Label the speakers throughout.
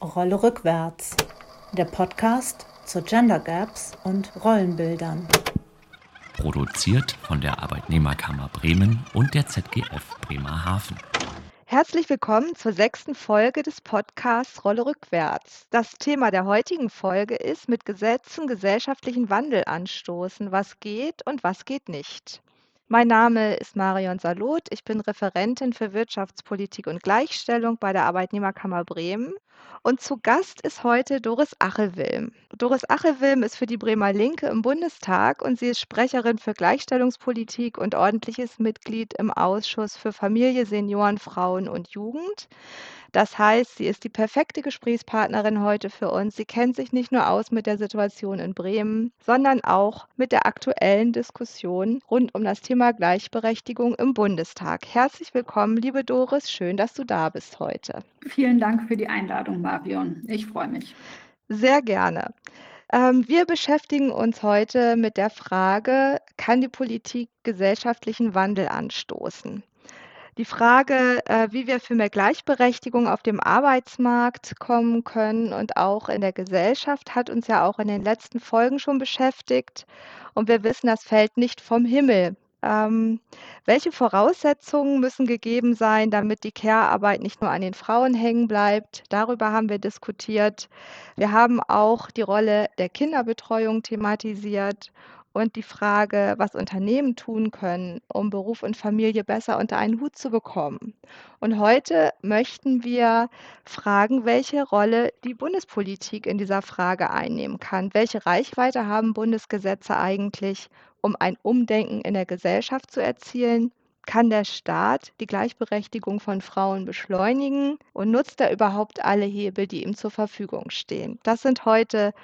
Speaker 1: Rolle rückwärts. Der Podcast zu Gender Gaps und Rollenbildern.
Speaker 2: Produziert von der Arbeitnehmerkammer Bremen und der ZGF Bremerhaven.
Speaker 3: Herzlich willkommen zur sechsten Folge des Podcasts Rolle rückwärts. Das Thema der heutigen Folge ist mit Gesetzen gesellschaftlichen Wandel anstoßen. Was geht und was geht nicht? Mein Name ist Marion Salot. Ich bin Referentin für Wirtschaftspolitik und Gleichstellung bei der Arbeitnehmerkammer Bremen. Und zu Gast ist heute Doris Achelwilm. Doris Achelwilm ist für die Bremer Linke im Bundestag und sie ist Sprecherin für Gleichstellungspolitik und ordentliches Mitglied im Ausschuss für Familie, Senioren, Frauen und Jugend. Das heißt, sie ist die perfekte Gesprächspartnerin heute für uns. Sie kennt sich nicht nur aus mit der Situation in Bremen, sondern auch mit der aktuellen Diskussion rund um das Thema Gleichberechtigung im Bundestag. Herzlich willkommen, liebe Doris. Schön, dass du da bist heute.
Speaker 4: Vielen Dank für die Einladung, Marion. Ich freue mich.
Speaker 3: Sehr gerne. Ähm, wir beschäftigen uns heute mit der Frage, kann die Politik gesellschaftlichen Wandel anstoßen? Die Frage, äh, wie wir für mehr Gleichberechtigung auf dem Arbeitsmarkt kommen können und auch in der Gesellschaft, hat uns ja auch in den letzten Folgen schon beschäftigt. Und wir wissen, das fällt nicht vom Himmel. Ähm, welche Voraussetzungen müssen gegeben sein, damit die Care-Arbeit nicht nur an den Frauen hängen bleibt? Darüber haben wir diskutiert. Wir haben auch die Rolle der Kinderbetreuung thematisiert und die Frage, was Unternehmen tun können, um Beruf und Familie besser unter einen Hut zu bekommen. Und heute möchten wir fragen, welche Rolle die Bundespolitik in dieser Frage einnehmen kann. Welche Reichweite haben Bundesgesetze eigentlich, um ein Umdenken in der Gesellschaft zu erzielen? Kann der Staat die Gleichberechtigung von Frauen beschleunigen und nutzt er überhaupt alle Hebel, die ihm zur Verfügung stehen? Das sind heute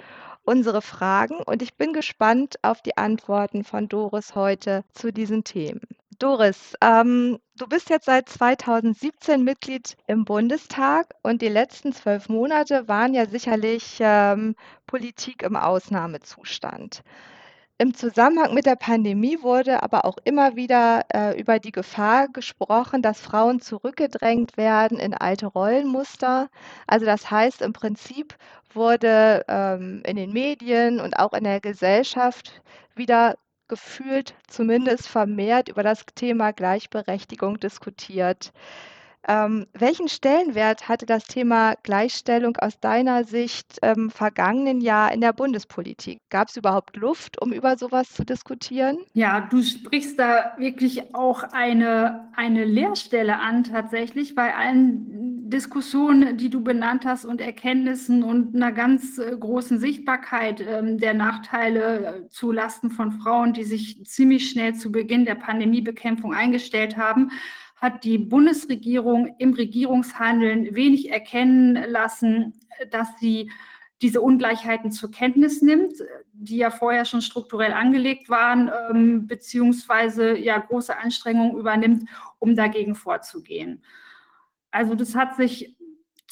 Speaker 3: unsere Fragen und ich bin gespannt auf die Antworten von Doris heute zu diesen Themen. Doris, ähm, du bist jetzt seit 2017 Mitglied im Bundestag und die letzten zwölf Monate waren ja sicherlich ähm, Politik im Ausnahmezustand. Im Zusammenhang mit der Pandemie wurde aber auch immer wieder äh, über die Gefahr gesprochen, dass Frauen zurückgedrängt werden in alte Rollenmuster. Also das heißt, im Prinzip wurde ähm, in den Medien und auch in der Gesellschaft wieder gefühlt zumindest vermehrt über das Thema Gleichberechtigung diskutiert. Ähm, welchen Stellenwert hatte das Thema Gleichstellung aus deiner Sicht im vergangenen Jahr in der Bundespolitik? Gab es überhaupt Luft, um über sowas zu diskutieren?
Speaker 4: Ja, du sprichst da wirklich auch eine, eine Leerstelle an, tatsächlich, bei allen Diskussionen, die du benannt hast und Erkenntnissen und einer ganz äh, großen Sichtbarkeit äh, der Nachteile äh, zu Lasten von Frauen, die sich ziemlich schnell zu Beginn der Pandemiebekämpfung eingestellt haben hat die Bundesregierung im Regierungshandeln wenig erkennen lassen, dass sie diese Ungleichheiten zur Kenntnis nimmt, die ja vorher schon strukturell angelegt waren, ähm, beziehungsweise ja große Anstrengungen übernimmt, um dagegen vorzugehen. Also das hat sich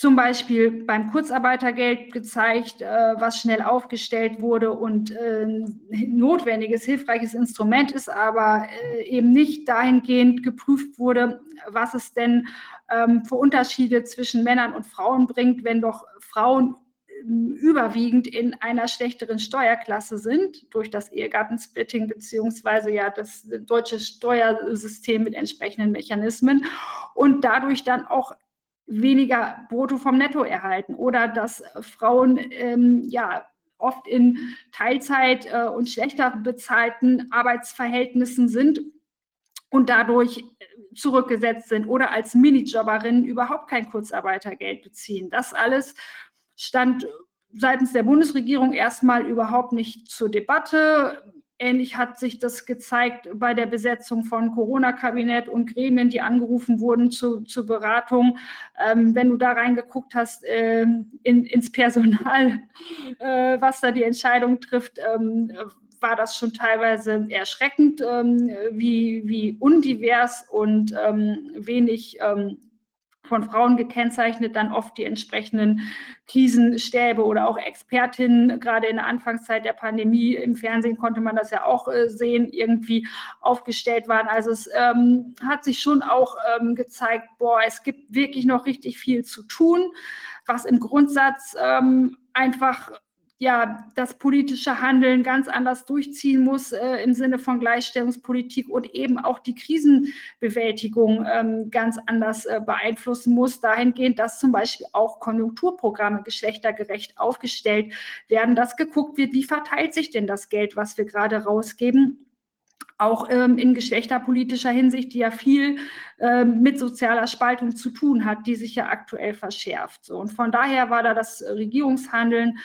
Speaker 4: zum Beispiel beim Kurzarbeitergeld gezeigt, äh, was schnell aufgestellt wurde und äh, ein notwendiges, hilfreiches Instrument ist, aber äh, eben nicht dahingehend geprüft wurde, was es denn ähm, für Unterschiede zwischen Männern und Frauen bringt, wenn doch Frauen ähm, überwiegend in einer schlechteren Steuerklasse sind durch das Ehegattensplitting beziehungsweise ja das deutsche Steuersystem mit entsprechenden Mechanismen und dadurch dann auch weniger Brutto vom Netto erhalten oder dass Frauen ähm, ja oft in Teilzeit äh, und schlechter bezahlten Arbeitsverhältnissen sind und dadurch zurückgesetzt sind oder als Minijobberinnen überhaupt kein Kurzarbeitergeld beziehen. Das alles stand seitens der Bundesregierung erstmal überhaupt nicht zur Debatte. Ähnlich hat sich das gezeigt bei der Besetzung von Corona-Kabinett und Gremien, die angerufen wurden zu, zur Beratung. Ähm, wenn du da reingeguckt hast äh, in, ins Personal, äh, was da die Entscheidung trifft, ähm, war das schon teilweise erschreckend, ähm, wie, wie undivers und ähm, wenig ähm, von Frauen gekennzeichnet, dann oft die entsprechenden Krisenstäbe oder auch Expertinnen, gerade in der Anfangszeit der Pandemie, im Fernsehen konnte man das ja auch äh, sehen, irgendwie aufgestellt waren. Also es ähm, hat sich schon auch ähm, gezeigt, boah, es gibt wirklich noch richtig viel zu tun, was im Grundsatz ähm, einfach ja, das politische Handeln ganz anders durchziehen muss äh, im Sinne von Gleichstellungspolitik und eben auch die Krisenbewältigung ähm, ganz anders äh, beeinflussen muss, dahingehend, dass zum Beispiel auch Konjunkturprogramme geschlechtergerecht aufgestellt werden, dass geguckt wird, wie verteilt sich denn das Geld, was wir gerade rausgeben auch ähm, in geschlechterpolitischer Hinsicht, die ja viel ähm, mit sozialer Spaltung zu tun hat, die sich ja aktuell verschärft. So. Und von daher war da das Regierungshandeln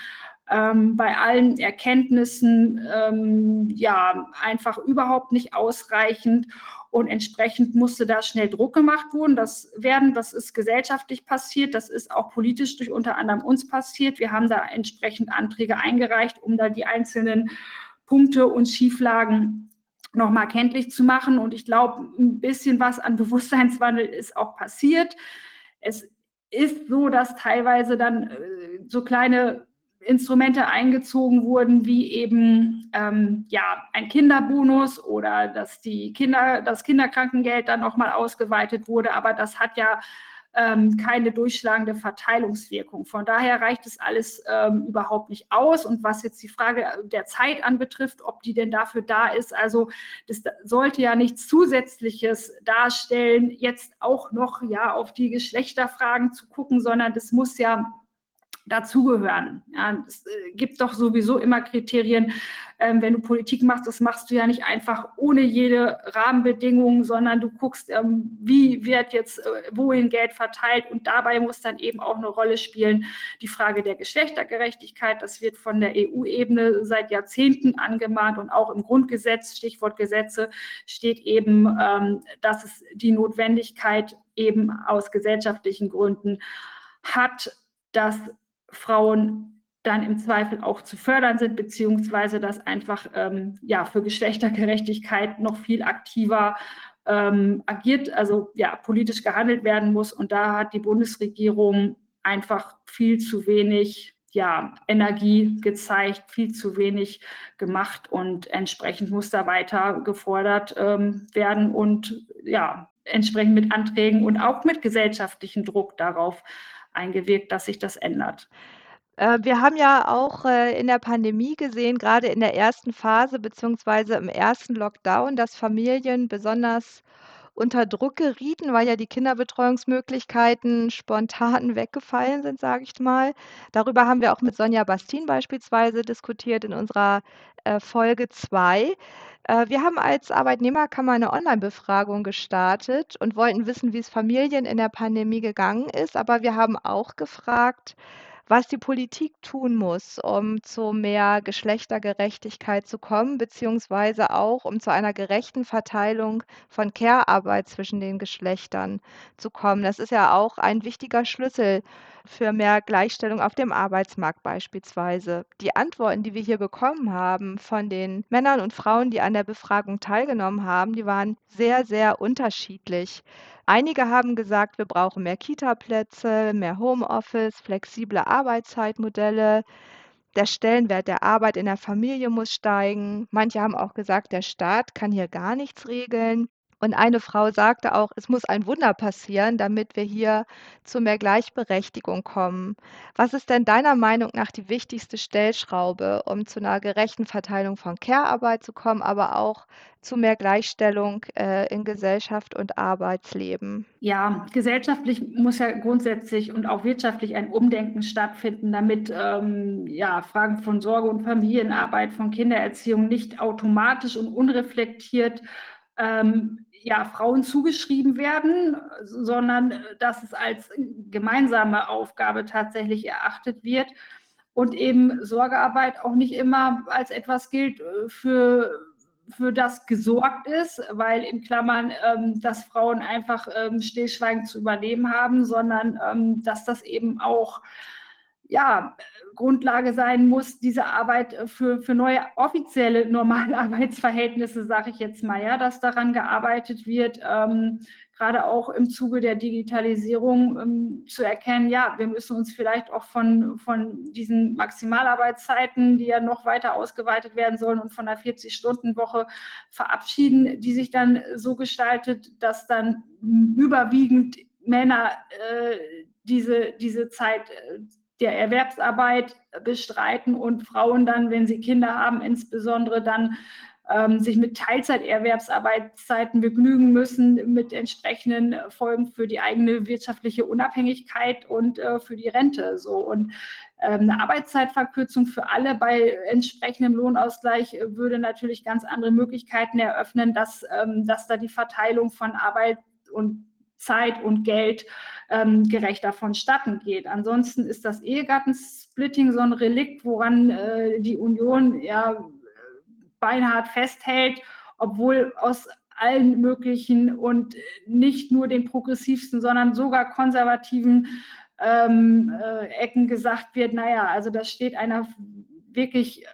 Speaker 4: ähm, bei allen Erkenntnissen ähm, ja einfach überhaupt nicht ausreichend und entsprechend musste da schnell Druck gemacht worden. Das werden, das ist gesellschaftlich passiert, das ist auch politisch durch unter anderem uns passiert. Wir haben da entsprechend Anträge eingereicht, um da die einzelnen Punkte und Schieflagen nochmal kenntlich zu machen. Und ich glaube, ein bisschen was an Bewusstseinswandel ist auch passiert. Es ist so, dass teilweise dann äh, so kleine Instrumente eingezogen wurden, wie eben ähm, ja, ein Kinderbonus oder dass die Kinder, das Kinderkrankengeld dann nochmal ausgeweitet wurde. Aber das hat ja ähm, keine durchschlagende Verteilungswirkung. Von daher reicht es alles ähm, überhaupt nicht aus. Und was jetzt die Frage der Zeit anbetrifft, ob die denn dafür da ist, also das sollte ja nichts Zusätzliches darstellen, jetzt auch noch ja auf die Geschlechterfragen zu gucken, sondern das muss ja dazugehören. Ja, es äh, gibt doch sowieso immer Kriterien, ähm, wenn du Politik machst, das machst du ja nicht einfach ohne jede Rahmenbedingung, sondern du guckst, ähm, wie wird jetzt äh, wohin Geld verteilt und dabei muss dann eben auch eine Rolle spielen die Frage der Geschlechtergerechtigkeit. Das wird von der EU-Ebene seit Jahrzehnten angemahnt und auch im Grundgesetz, Stichwort Gesetze, steht eben, ähm, dass es die Notwendigkeit eben aus gesellschaftlichen Gründen hat, dass Frauen dann im Zweifel auch zu fördern sind, beziehungsweise dass einfach ähm, ja, für Geschlechtergerechtigkeit noch viel aktiver ähm, agiert, also ja, politisch gehandelt werden muss. Und da hat die Bundesregierung einfach viel zu wenig ja, Energie gezeigt, viel zu wenig gemacht und entsprechend muss da weiter gefordert ähm, werden und ja, entsprechend mit Anträgen und auch mit gesellschaftlichem Druck darauf eingewirkt, dass sich das ändert.
Speaker 3: Äh, wir haben ja auch äh, in der Pandemie gesehen, gerade in der ersten Phase beziehungsweise im ersten Lockdown, dass Familien besonders unter Druck gerieten, weil ja die Kinderbetreuungsmöglichkeiten spontan weggefallen sind, sage ich mal. Darüber haben wir auch mit Sonja Bastin beispielsweise diskutiert in unserer äh, Folge 2. wir haben als Arbeitnehmerkammer eine Online-Befragung gestartet und wollten wissen, wie es Familien in der Pandemie gegangen ist. Aber wir haben auch gefragt, was die Politik tun muss, um zu mehr Geschlechtergerechtigkeit zu kommen, beziehungsweise auch um zu einer gerechten Verteilung von Care-Arbeit zwischen den Geschlechtern zu kommen. Das ist ja auch ein wichtiger Schlüssel für mehr Gleichstellung auf dem Arbeitsmarkt beispielsweise. Die Antworten, die wir hier bekommen haben von den Männern und Frauen, die an der Befragung teilgenommen haben, die waren sehr, sehr unterschiedlich. Einige haben gesagt, wir brauchen mehr Kita-Plätze, mehr Homeoffice, flexible Arbeitszeitmodelle. Der Stellenwert der Arbeit in der Familie muss steigen. Manche haben auch gesagt, der Staat kann hier gar nichts regeln. Und eine Frau sagte auch, es muss ein Wunder passieren, damit wir hier zu mehr Gleichberechtigung kommen. Was ist denn deiner Meinung nach die wichtigste Stellschraube, um zu einer gerechten Verteilung von Care-Arbeit zu kommen, aber auch zu mehr Gleichstellung äh, in Gesellschaft und Arbeitsleben?
Speaker 4: Ja, gesellschaftlich muss ja grundsätzlich und auch wirtschaftlich ein Umdenken stattfinden, damit ähm, ja, Fragen von Sorge und Familienarbeit, von Kindererziehung nicht automatisch und unreflektiert ähm, ja, Frauen zugeschrieben werden, sondern äh, dass es als gemeinsame Aufgabe tatsächlich erachtet wird und eben Sorgearbeit auch nicht immer als etwas gilt, äh, für, für das gesorgt ist, weil in Klammern, ähm, dass Frauen einfach ähm, stillschweigend zu übernehmen haben, sondern ähm, dass das eben auch ja, Grundlage sein muss, diese Arbeit äh, für, für neue offizielle normale Arbeitsverhältnisse, sage ich jetzt mal, ja, dass daran gearbeitet wird, ähm, gerade auch im Zuge der Digitalisierung ähm, zu erkennen, ja, wir müssen uns vielleicht auch von, von diesen Maximalarbeitszeiten, die ja noch weiter ausgeweitet werden sollen und von der 40-Stunden-Woche verabschieden, die sich dann so gestaltet, dass dann überwiegend Männer äh, diese, diese Zeit äh, der Erwerbsarbeit bestreiten und Frauen dann, wenn sie Kinder haben, insbesondere dann ähm, sich mit Teilzeiterwerbsarbeitszeiten begnügen müssen, mit entsprechenden Folgen für die eigene wirtschaftliche Unabhängigkeit und äh, für die Rente. So und ähm, eine Arbeitszeitverkürzung für alle bei entsprechendem Lohnausgleich würde natürlich ganz andere Möglichkeiten eröffnen, dass, ähm, dass da die Verteilung von Arbeit und Zeit und Geld ähm, gerechter vonstatten geht. Ansonsten ist das Ehegattensplitting so ein Relikt, woran äh, die Union ja beinhart festhält, obwohl aus allen möglichen und nicht nur den progressivsten, sondern sogar konservativen ähm, äh, Ecken gesagt wird, naja, also das steht einer wirklich äh,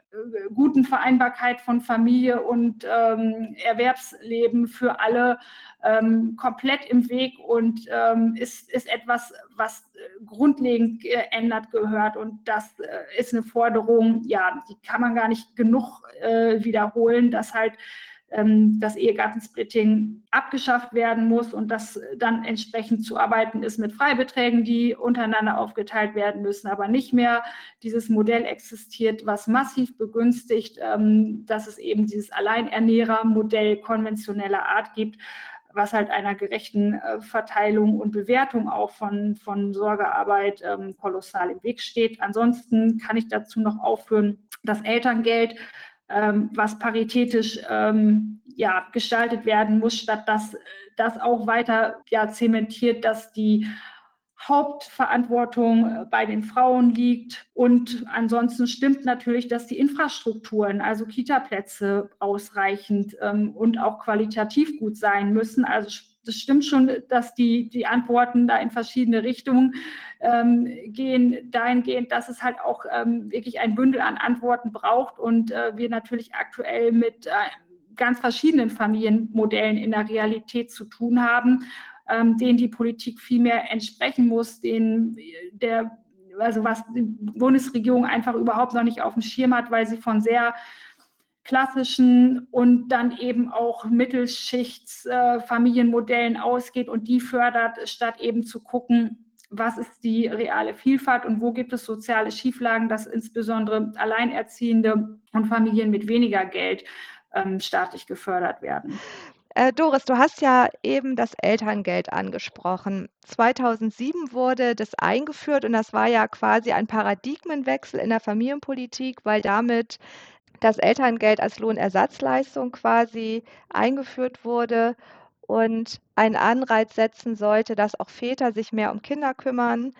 Speaker 4: guten Vereinbarkeit von Familie und ähm, Erwerbsleben für alle ähm, komplett im Weg und ähm, ist, ist etwas, was äh, grundlegend geändert gehört. Und das äh, ist eine Forderung, ja, die kann man gar nicht genug äh, wiederholen, dass halt ähm, das Ehegattensplitting abgeschafft werden muss und dass dann entsprechend zu arbeiten ist mit Freibeträgen, die untereinander aufgeteilt werden müssen, aber nicht mehr dieses Modell existiert, was massiv begünstigt, ähm, dass es eben dieses Alleinernährermodell konventioneller Art gibt was halt einer gerechten äh, Verteilung und Bewertung auch von, von Sorgearbeit ähm, kolossal im Weg steht. Ansonsten kann ich dazu noch aufführen, das Elterngeld, was paritätisch ähm, ja, gestaltet werden muss, statt dass das auch weiter ja, zementiert, dass die Hauptverantwortung äh, bei den Frauen liegt. Und ansonsten stimmt natürlich, dass die Infrastrukturen, also Kitaplätze, ausreichend ähm, und auch qualitativ gut sein müssen. Also das stimmt schon, dass die, die Antworten da in verschiedene Richtungen ähm, gehen, dahingehend, dass es halt auch ähm, wirklich ein Bündel an Antworten braucht und äh, wir natürlich aktuell mit äh, ganz verschiedenen Familienmodellen in der Realität zu tun haben ähm, denen die Politik viel mehr entsprechen muss, denen der, also was die Bundesregierung einfach überhaupt noch nicht auf dem Schirm hat, weil sie von sehr klassischen und dann eben auch Mittelschichts-Familienmodellen äh, ausgeht und die fördert, statt eben zu gucken, was ist die reale Vielfalt und wo gibt es soziale Schieflagen, dass insbesondere Alleinerziehende und Familien mit weniger Geld ähm, staatlich gefördert werden.
Speaker 3: Äh, Doris, du hast ja eben das Elterngeld angesprochen. 2007 wurde das eingeführt und das war ja quasi ein Paradigmenwechsel in der Familienpolitik, weil damit das Elterngeld als Lohnersatzleistung quasi eingeführt wurde und einen Anreiz setzen sollte, dass auch Väter sich mehr um Kinder kümmern.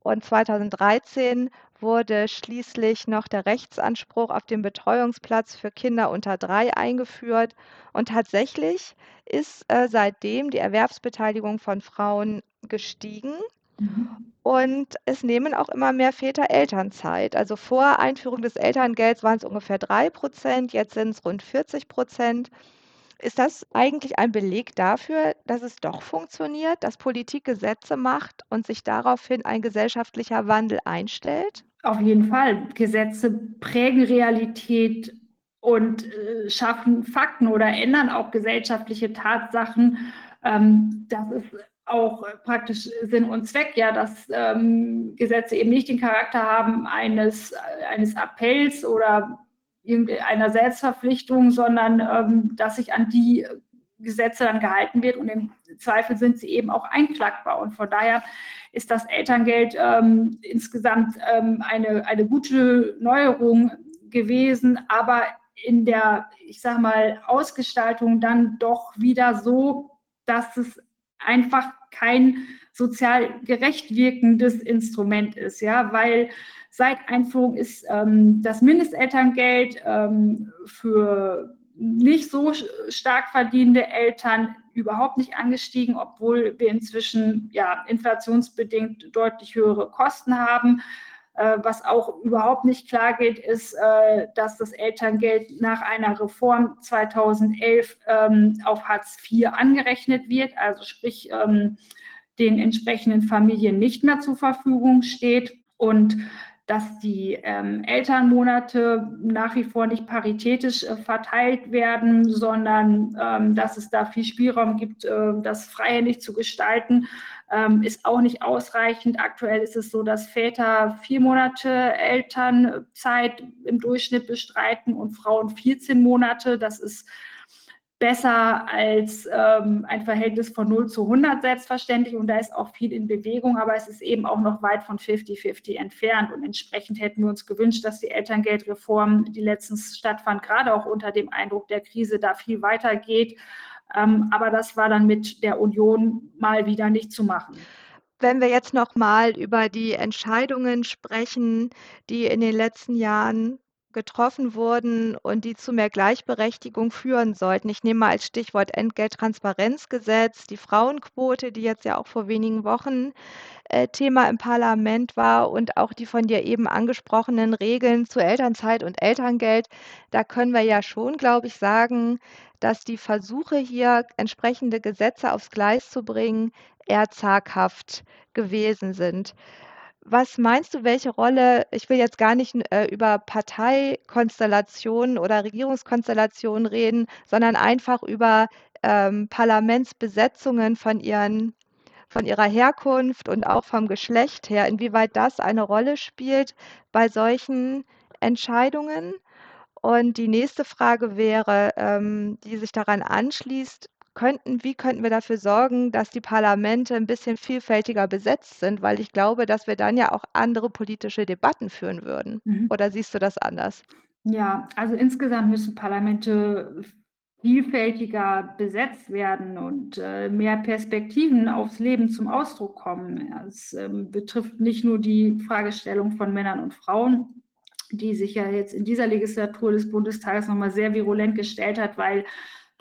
Speaker 3: Und 2013 wurde schließlich noch der Rechtsanspruch auf den Betreuungsplatz für Kinder unter drei eingeführt. Und tatsächlich ist äh, seitdem die Erwerbsbeteiligung von Frauen gestiegen. Mhm. Und es nehmen auch immer mehr Väter Elternzeit. Also vor Einführung des Elterngelds waren es ungefähr drei Prozent, jetzt sind es rund 40 Prozent. Ist das eigentlich ein Beleg dafür, dass es doch funktioniert, dass Politik Gesetze macht und sich daraufhin ein gesellschaftlicher Wandel einstellt?
Speaker 4: Auf jeden Fall. Gesetze prägen Realität und äh, schaffen Fakten oder ändern auch gesellschaftliche Tatsachen. Ähm, das ist auch praktisch Sinn und Zweck, ja, dass ähm, Gesetze eben nicht den Charakter haben eines, eines Appells oder irgendeiner Selbstverpflichtung, sondern ähm, dass sich an die Gesetze dann gehalten wird und im Zweifel sind sie eben auch einklagbar. Und von daher ist das Elterngeld ähm, insgesamt ähm, eine, eine gute Neuerung gewesen, aber in der, ich sage mal, Ausgestaltung dann doch wieder so, dass es einfach kein sozial gerecht wirkendes Instrument ist, ja, weil seit Einführung ist ähm, das Mindestelterngeld ähm, für nicht so stark verdienende Eltern überhaupt nicht angestiegen, obwohl wir inzwischen ja inflationsbedingt deutlich höhere Kosten haben. Äh, was auch überhaupt nicht klar geht, ist, äh, dass das Elterngeld nach einer Reform 2011 ähm, auf Hartz IV angerechnet wird, also sprich ähm, den entsprechenden Familien nicht mehr zur Verfügung steht und dass die ähm, Elternmonate nach wie vor nicht paritätisch äh, verteilt werden, sondern dass es da viel Spielraum gibt, das freihändig zu gestalten, ähm, ist auch nicht ausreichend. Aktuell ist es so, dass Väter vier Monate Elternzeit im Durchschnitt bestreiten und Frauen 14 Monate. Das ist besser als ähm, ein Verhältnis von 0 zu 100 selbstverständlich und da ist auch viel in Bewegung, aber es ist eben auch noch weit von 50-50 entfernt und entsprechend hätten wir uns gewünscht, dass die Elterngeldreform, die letztens stattfand, gerade auch unter dem Eindruck der Krise, da viel weiter geht. Ähm, aber das war dann mit der Union mal wieder nicht zu machen.
Speaker 3: Wenn wir jetzt noch mal über die Entscheidungen sprechen, die in den letzten Jahren getroffen wurden und die zu mehr Gleichberechtigung führen sollten. Ich nehme mal als Stichwort Entgelttransparenzgesetz, die Frauenquote, die jetzt ja auch vor wenigen Wochen äh, Thema im Parlament war und auch die von dir eben angesprochenen Regeln zu Elternzeit und Elterngeld. Da können wir ja schon, glaube ich, sagen, dass die Versuche hier entsprechende Gesetze aufs Gleis zu bringen eher zaghaft gewesen sind. Was meinst du, welche Rolle ich will jetzt gar nicht, äh, über Parteikonstellationen oder Regierungskonstellationen reden, sondern einfach über, ähm, Parlamentsbesetzungen von ihren von ihrer Herkunft und auch vom Geschlecht her, inwieweit das eine Rolle spielt bei solchen Entscheidungen? Und die nächste Frage wäre, ähm, die sich daran anschließt: könnten, wie könnten wir dafür sorgen, dass die Parlamente ein bisschen vielfältiger besetzt sind? Weil ich glaube, dass wir dann ja auch andere politische Debatten führen würden. Mhm. Oder siehst du das anders?
Speaker 4: Ja, also insgesamt müssen Parlamente vielfältiger besetzt werden und äh, mehr Perspektiven aufs Leben zum Ausdruck kommen. Es ähm, betrifft nicht nur die Fragestellung von Männern und Frauen, die sich ja jetzt in dieser Legislatur des Bundestages nochmal sehr virulent gestellt hat, weil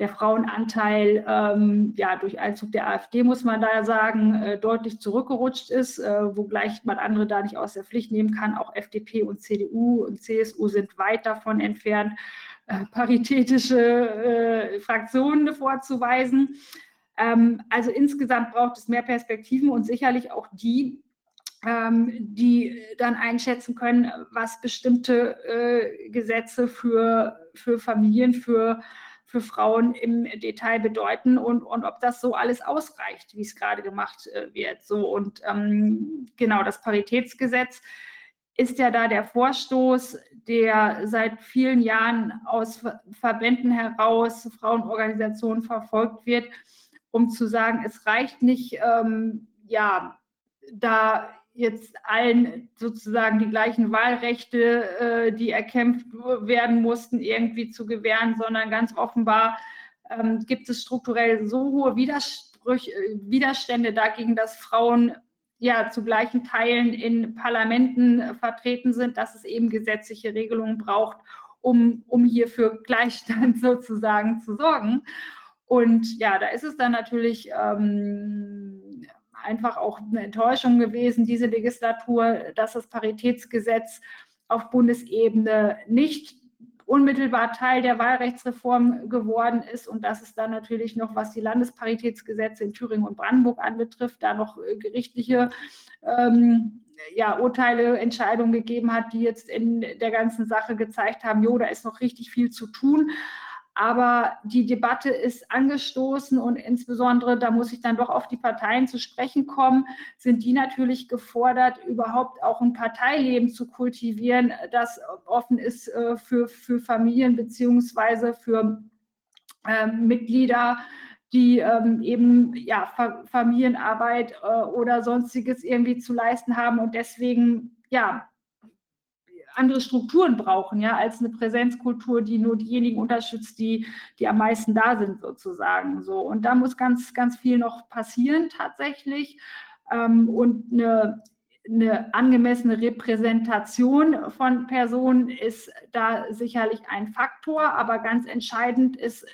Speaker 4: der Frauenanteil ähm, ja durch Einzug der AfD, muss man da sagen, äh, deutlich zurückgerutscht ist, äh, wogleich man andere da nicht aus der Pflicht nehmen kann. Auch FDP und CDU und CSU sind weit davon entfernt, äh, paritätische äh, Fraktionen vorzuweisen. Ähm, also insgesamt braucht es mehr Perspektiven und sicherlich auch die, ähm, die dann einschätzen können, was bestimmte äh, Gesetze für, für Familien, für für Frauen im Detail bedeuten und, und ob das so alles ausreicht, wie es gerade gemacht äh, wird. So und ähm, genau das Paritätsgesetz ist ja da der Vorstoß, der seit vielen Jahren aus Verbänden heraus, Frauenorganisationen verfolgt wird, um zu sagen, es reicht nicht, ähm, ja, da jetzt allen sozusagen die gleichen Wahlrechte, äh, die erkämpft werden mussten, irgendwie zu gewähren, sondern ganz offenbar ähm, gibt es strukturell so hohe Widersprüche, Widerstände dagegen, dass Frauen ja zu gleichen Teilen in Parlamenten vertreten sind, dass es eben gesetzliche Regelungen braucht, um, um hier für Gleichstand sozusagen zu sorgen. Und ja, da ist es dann natürlich ähm, einfach auch eine Enttäuschung gewesen, diese Legislatur, dass das Paritätsgesetz auf Bundesebene nicht unmittelbar Teil der Wahlrechtsreform geworden ist und dass es dann natürlich noch, was die Landesparitätsgesetze in Thüringen und Brandenburg anbetrifft, da noch äh, gerichtliche ähm, ja, Urteile, Entscheidungen gegeben hat, die jetzt in der ganzen Sache gezeigt haben, jo, da ist noch richtig viel zu tun. Aber die Debatte ist angestoßen und insbesondere, da muss ich dann doch auf die Parteien zu sprechen kommen, sind die natürlich gefordert, überhaupt auch ein Parteileben zu kultivieren, das offen ist äh, für, für Familien beziehungsweise für äh, Mitglieder, die ähm, eben ja, Familienarbeit äh, oder sonstiges irgendwie zu leisten haben und deswegen ja andere Strukturen brauchen, ja, als eine Präsenzkultur, die nur diejenigen unterstützt, die, die am meisten da sind, sozusagen. So. Und da muss ganz, ganz viel noch passieren tatsächlich. Ähm, und eine, eine angemessene Repräsentation von Personen ist da sicherlich ein Faktor, aber ganz entscheidend ist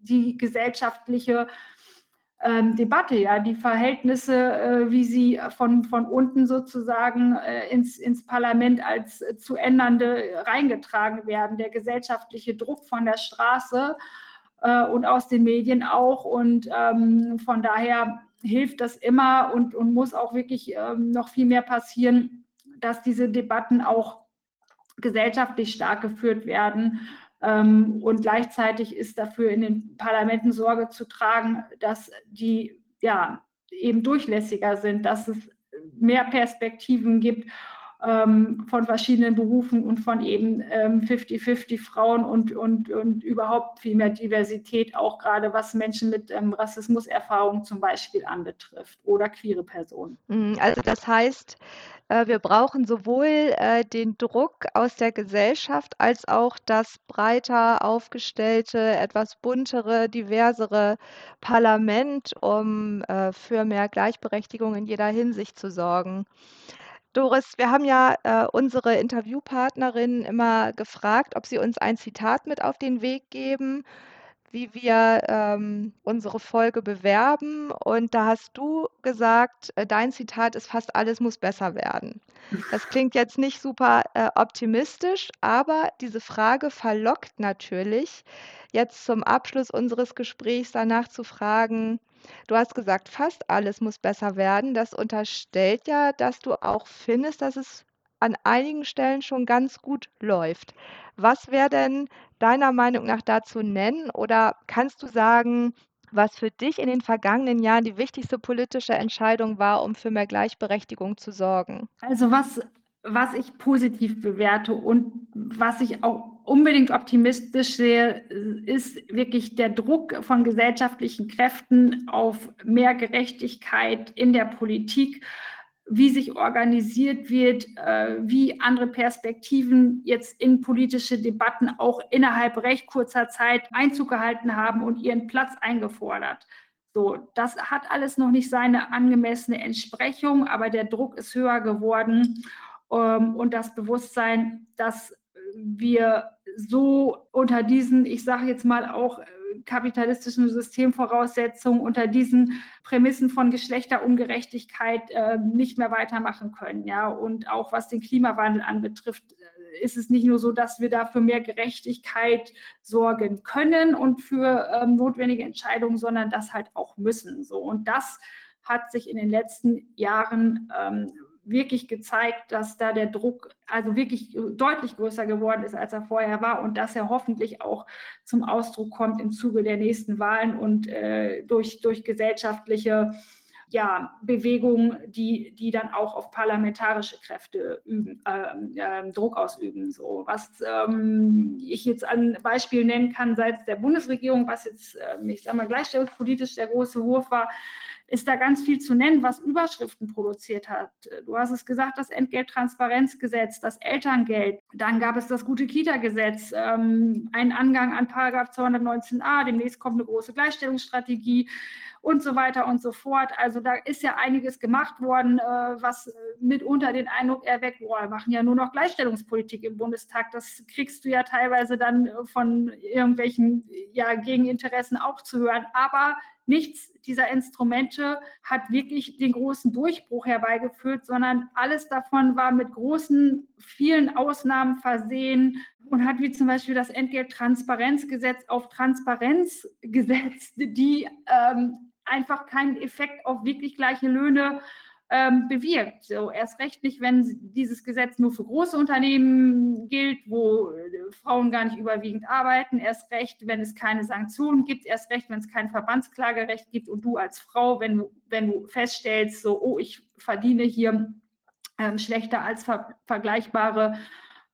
Speaker 4: die gesellschaftliche ähm, Debatte, ja, die Verhältnisse, äh, wie sie von, von unten sozusagen äh, ins, ins Parlament als äh, zu ändernde reingetragen werden, der gesellschaftliche Druck von der Straße äh, und aus den Medien auch. Und ähm, von daher hilft das immer und, und muss auch wirklich ähm, noch viel mehr passieren, dass diese Debatten auch gesellschaftlich stark geführt werden. Ähm, und gleichzeitig ist dafür in den Parlamenten Sorge zu tragen, dass die ja eben durchlässiger sind, dass es mehr Perspektiven gibt ähm, von verschiedenen Berufen und von eben 50-50 ähm, Frauen und, und, und überhaupt viel mehr Diversität, auch gerade was Menschen mit ähm, Rassismuserfahrung zum Beispiel anbetrifft oder queere Personen.
Speaker 3: Mhm, also das heißt, äh, wir brauchen sowohl äh, den Druck aus der Gesellschaft als auch das breiter aufgestellte, etwas buntere, diversere Parlament, um äh, für mehr Gleichberechtigung in jeder Hinsicht zu sorgen. Doris, wir haben ja äh, unsere Interviewpartnerinnen immer gefragt, ob sie uns ein Zitat mit auf den Weg geben, wie wir ähm, unsere Folge bewerben. Und da hast du gesagt, äh, dein Zitat ist fast alles muss besser werden. Das klingt jetzt nicht super äh, optimistisch, aber diese Frage verlockt natürlich, jetzt zum Abschluss unseres Gesprächs danach zu fragen, Du hast gesagt, fast alles muss besser werden. Das unterstellt ja, dass du auch findest, dass es an einigen Stellen schon ganz gut läuft. Was wäre denn deiner Meinung nach dazu nennen oder kannst du sagen, was für dich in den vergangenen Jahren die wichtigste politische Entscheidung war, um für mehr Gleichberechtigung zu sorgen?
Speaker 4: Also was was ich positiv bewerte und was ich auch unbedingt optimistisch sehe, ist wirklich der Druck von gesellschaftlichen Kräften auf mehr Gerechtigkeit in der Politik, wie sich organisiert wird, äh, wie andere Perspektiven jetzt in politische Debatten auch innerhalb recht kurzer Zeit Einzug gehalten haben und ihren Platz eingefordert. So, das hat alles noch nicht seine angemessene Entsprechung, aber der Druck ist höher geworden. Ähm, und das Bewusstsein, dass wir so unter diesen, ich sage jetzt mal auch äh, kapitalistischen Systemvoraussetzungen, unter diesen Prämissen von Geschlechterungerechtigkeit äh, nicht mehr weitermachen können. Ja? Und auch was den Klimawandel anbetrifft, äh, ist es nicht nur so, dass wir da für mehr Gerechtigkeit sorgen können und für ähm, notwendige Entscheidungen, sondern das halt auch müssen. So. Und das hat sich in den letzten Jahren ähm, wirklich gezeigt, dass da der Druck also wirklich deutlich größer geworden ist, als er vorher war und dass er hoffentlich auch zum Ausdruck kommt im Zuge der nächsten Wahlen und äh, durch, durch gesellschaftliche ja, Bewegungen, die, die dann auch auf parlamentarische Kräfte üben, äh, äh, Druck ausüben. So, was ähm, ich jetzt an Beispiel nennen kann seitens der Bundesregierung, was jetzt, äh, ich sage mal, gleichstellungspolitisch der große Wurf war, ist da ganz viel zu nennen, was Überschriften produziert hat. Du hast es gesagt, das Entgelttransparenzgesetz, das Elterngeld. Dann gab es das Gute-Kita-Gesetz, ähm, einen Angang an Paragraph 219a. Demnächst kommt eine große Gleichstellungsstrategie und so weiter und so fort. Also da ist ja einiges gemacht worden, äh, was mitunter den Eindruck erweckt, boah, wir machen ja nur noch Gleichstellungspolitik im Bundestag. Das kriegst du ja teilweise dann von irgendwelchen ja, Gegeninteressen auch zu hören. Aber nichts dieser Instrumente hat wirklich den großen Durchbruch herbeigeführt, sondern alles davon war mit großen, vielen Ausnahmen versehen und hat wie zum Beispiel das Entgelttransparenzgesetz auf Transparenz gesetzt, die ähm, einfach keinen Effekt auf wirklich gleiche Löhne ähm, bewirkt. So, erst recht nicht, wenn dieses Gesetz nur für große Unternehmen gilt, wo äh, Frauen gar nicht überwiegend arbeiten. Erst recht, wenn es keine Sanktionen gibt. Erst recht, wenn es kein Verbandsklagerecht gibt und du als Frau, wenn du, wenn du feststellst, so, oh, ich verdiene hier ähm, schlechter als ver vergleichbare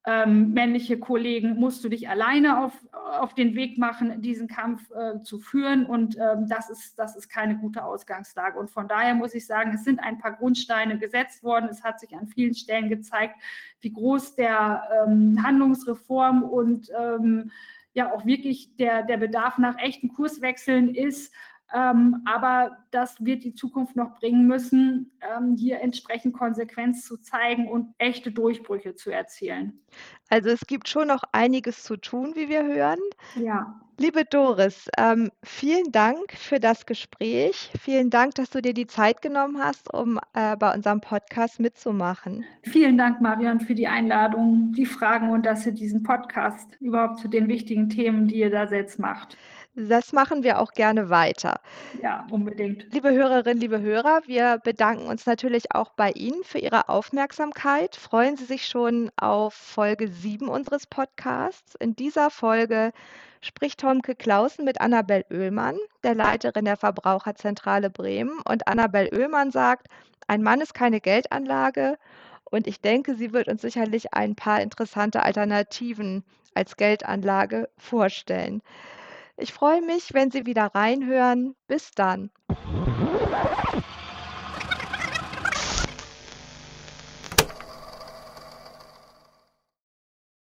Speaker 4: ähm, männliche Kollegen, musst du dich alleine auf, auf den Weg machen, diesen Kampf äh, zu führen. Und ähm, das, ist, das ist keine gute Ausgangslage. Und von daher muss ich sagen, es sind ein paar Grundsteine gesetzt worden. Es hat sich an vielen Stellen gezeigt, wie groß der ähm, Handlungsreform und ähm, ja auch wirklich der, der Bedarf nach echten Kurswechseln ist. Ähm, aber das wird die Zukunft noch bringen müssen, ähm, hier entsprechend Konsequenz zu zeigen und echte Durchbrüche zu erzielen.
Speaker 3: Also es gibt schon noch einiges zu tun, wie wir hören.
Speaker 4: Ja.
Speaker 3: Liebe Doris, ähm, vielen Dank für das Gespräch. Vielen Dank, dass du dir die Zeit genommen hast, um äh, bei unserem Podcast mitzumachen.
Speaker 4: Vielen Dank, Marion, für die Einladung, die Fragen und dass ihr diesen Podcast überhaupt zu den wichtigen Themen, die ihr da jetzt macht.
Speaker 3: Das machen wir auch gerne weiter.
Speaker 4: Ja, unbedingt.
Speaker 3: Liebe Hörerinnen, liebe Hörer, wir bedanken uns natürlich auch bei Ihnen für Ihre Aufmerksamkeit. Freuen Sie sich schon auf Folge 7 unseres Podcasts. In dieser Folge spricht Tomke Clausen mit Annabel Oehlmann, der Leiterin der Verbraucherzentrale Bremen. Und Annabel Oehlmann sagt, ein Mann ist keine Geldanlage. Und ich denke, sie wird uns sicherlich ein paar interessante Alternativen als Geldanlage vorstellen. Ich freue mich, wenn Sie wieder reinhören. Bis dann.